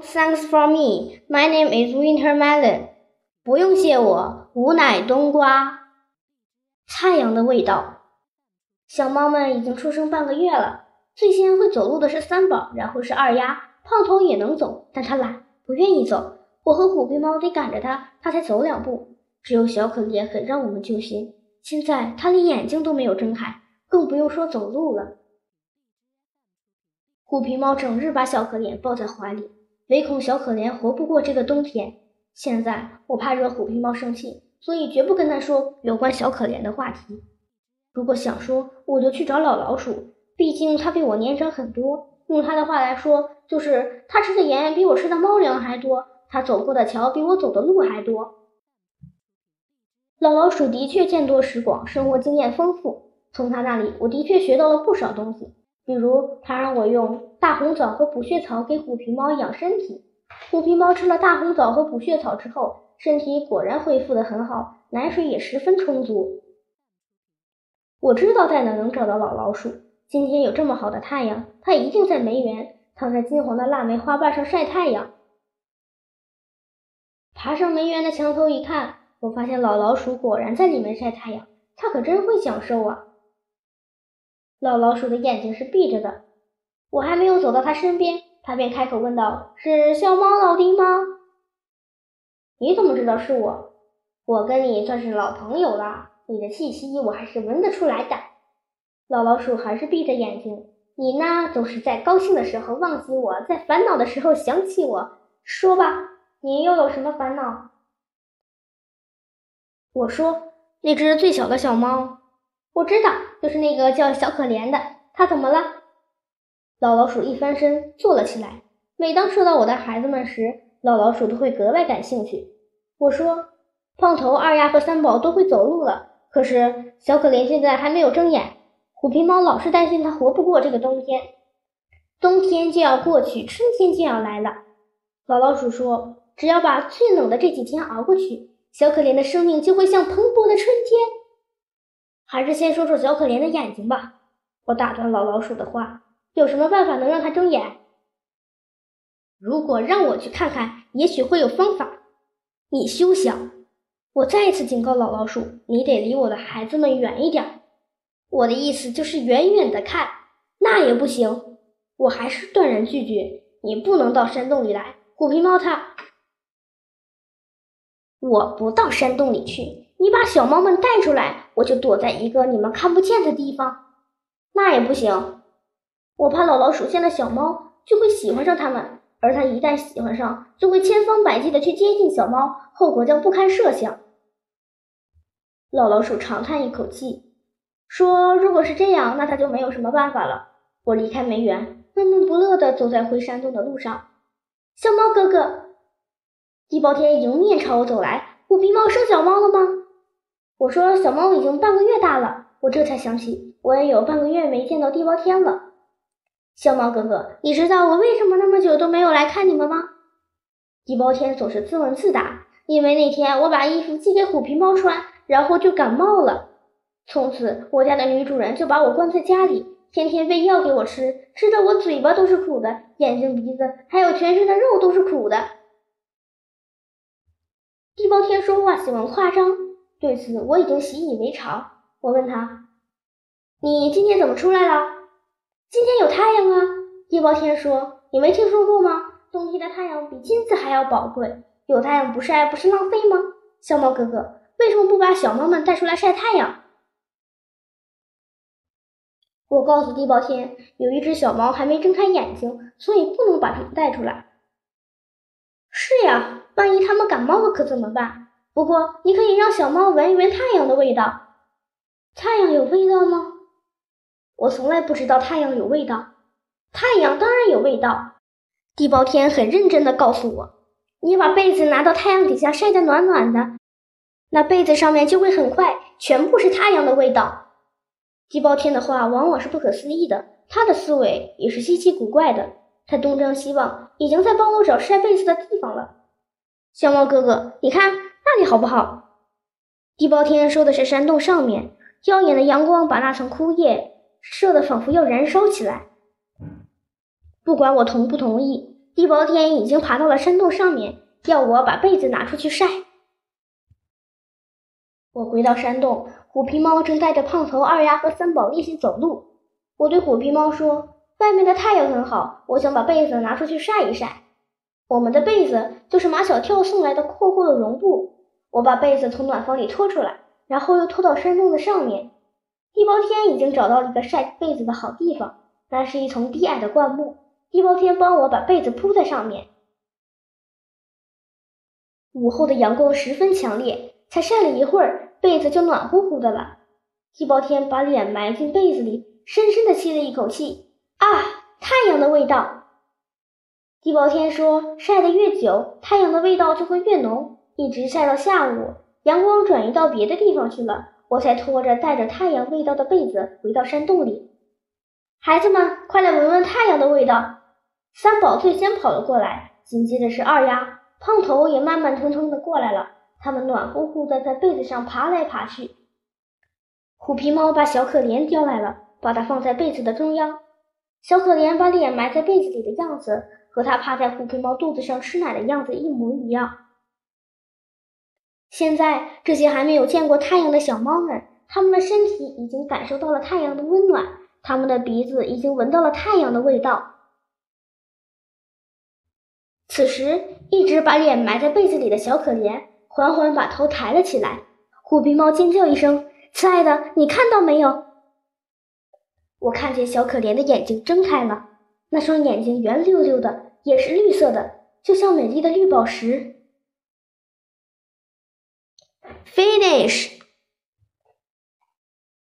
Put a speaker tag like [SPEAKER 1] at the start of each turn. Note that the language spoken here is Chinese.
[SPEAKER 1] Thanks for me. My name is Winter Melon. 不用谢我，吾乃冬瓜。太阳的味道。小猫们已经出生半个月了。最先会走路的是三宝，然后是二丫。胖头也能走，但他懒，不愿意走。我和虎皮猫得赶着他，他才走两步。只有小可怜很让我们揪心。现在他连眼睛都没有睁开，更不用说走路了。虎皮猫整日把小可怜抱在怀里。唯恐小可怜活不过这个冬天。现在我怕惹虎皮猫生气，所以绝不跟他说有关小可怜的话题。如果想说，我就去找老老鼠，毕竟他比我年长很多。用他的话来说，就是他吃的盐比我吃的猫粮还多，他走过的桥比我走的路还多。老老鼠的确见多识广，生活经验丰富。从他那里，我的确学到了不少东西。比如，他让我用大红枣和补血草给虎皮猫养身体。虎皮猫吃了大红枣和补血草之后，身体果然恢复得很好，奶水也十分充足。我知道在哪能找到老老鼠。今天有这么好的太阳，它一定在梅园，躺在金黄的腊梅花瓣上晒太阳。爬上梅园的墙头一看，我发现老老鼠果然在里面晒太阳，它可真会享受啊！老老鼠的眼睛是闭着的，我还没有走到它身边，它便开口问道：“是小猫老弟吗？”“你怎么知道是我？我跟你算是老朋友了，你的气息我还是闻得出来的。”老老鼠还是闭着眼睛。你呢，总是在高兴的时候忘记我，在烦恼的时候想起我。说吧，你又有什么烦恼？我说：“那只最小的小猫。”我知道，就是那个叫小可怜的。他怎么了？老老鼠一翻身坐了起来。每当说到我的孩子们时，老老鼠都会格外感兴趣。我说：“胖头、二丫和三宝都会走路了，可是小可怜现在还没有睁眼。虎皮猫老是担心它活不过这个冬天。冬天就要过去，春天就要来了。”老老鼠说：“只要把最冷的这几天熬过去，小可怜的生命就会像蓬勃的春天。”还是先说说小可怜的眼睛吧。我打断老老鼠的话：“有什么办法能让它睁眼？”如果让我去看看，也许会有方法。你休想！我再一次警告老老鼠：“你得离我的孩子们远一点。”我的意思就是远远的看。那也不行。我还是断然拒绝。你不能到山洞里来，虎皮猫它。我不到山洞里去。你把小猫们带出来，我就躲在一个你们看不见的地方。那也不行，我怕老老鼠见了小猫就会喜欢上它们，而它一旦喜欢上，就会千方百计的去接近小猫，后果将不堪设想。老老鼠长叹一口气，说：“如果是这样，那它就没有什么办法了。”我离开梅园，闷闷不乐地走在回山洞的路上。小猫哥哥，地包天迎面朝我走来，虎皮猫生小猫了吗？我说小猫已经半个月大了，我这才想起我也有半个月没见到地包天了。小猫哥哥，你知道我为什么那么久都没有来看你们吗？地包天总是自问自答，因为那天我把衣服寄给虎皮猫穿，然后就感冒了。从此我家的女主人就把我关在家里，天天喂药给我吃，吃的我嘴巴都是苦的，眼睛、鼻子还有全身的肉都是苦的。地包天说话喜欢夸张。对此我已经习以为常。我问他：“你今天怎么出来了？”“今天有太阳啊。”地包天说。“你没听说过吗？冬天的太阳比金子还要宝贵，有太阳不晒不是浪费吗？”小猫哥哥，为什么不把小猫们带出来晒太阳？我告诉地包天，有一只小猫还没睁开眼睛，所以不能把它们带出来。是呀，万一它们感冒了可怎么办？不过，你可以让小猫闻一闻太阳的味道。太阳有味道吗？我从来不知道太阳有味道。太阳当然有味道。地包天很认真地告诉我：“你把被子拿到太阳底下晒得暖暖的，那被子上面就会很快全部是太阳的味道。”地包天的话往往是不可思议的，他的思维也是稀奇古怪的。他东张西望，已经在帮我找晒被子的地方了。小猫哥哥，你看。那里好不好？地包天说的是山洞上面，耀眼的阳光把那层枯叶射得仿佛要燃烧起来。不管我同不同意，地包天已经爬到了山洞上面，要我把被子拿出去晒。我回到山洞，虎皮猫正带着胖头、二丫和三宝练习走路。我对虎皮猫说：“外面的太阳很好，我想把被子拿出去晒一晒。”我们的被子就是马小跳送来的厚厚的绒布。我把被子从暖房里拖出来，然后又拖到山洞的上面。地包天已经找到了一个晒被子的好地方，那是一丛低矮的灌木。地包天帮我把被子铺在上面。午后的阳光十分强烈，才晒了一会儿，被子就暖乎乎的了。地包天把脸埋进被子里，深深的吸了一口气。啊，太阳的味道！地包天说，晒得越久，太阳的味道就会越浓，一直晒到下午，阳光转移到别的地方去了，我才拖着带着太阳味道的被子回到山洞里。孩子们，快来闻闻太阳的味道！三宝最先跑了过来，紧接着是二丫，胖头也慢慢腾腾的过来了。他们暖乎乎的在被子上爬来爬去。虎皮猫把小可怜叼来了，把它放在被子的中央。小可怜把脸埋在被子里的样子，和它趴在虎皮猫肚子上吃奶的样子一模一样。现在，这些还没有见过太阳的小猫们，它们的身体已经感受到了太阳的温暖，它们的鼻子已经闻到了太阳的味道。此时，一直把脸埋在被子里的小可怜缓缓把头抬了起来。虎皮猫尖叫一声：“亲爱的，你看到没有？”我看见小可怜的眼睛睁开了，那双眼睛圆溜溜的，也是绿色的，就像美丽的绿宝石。Finish。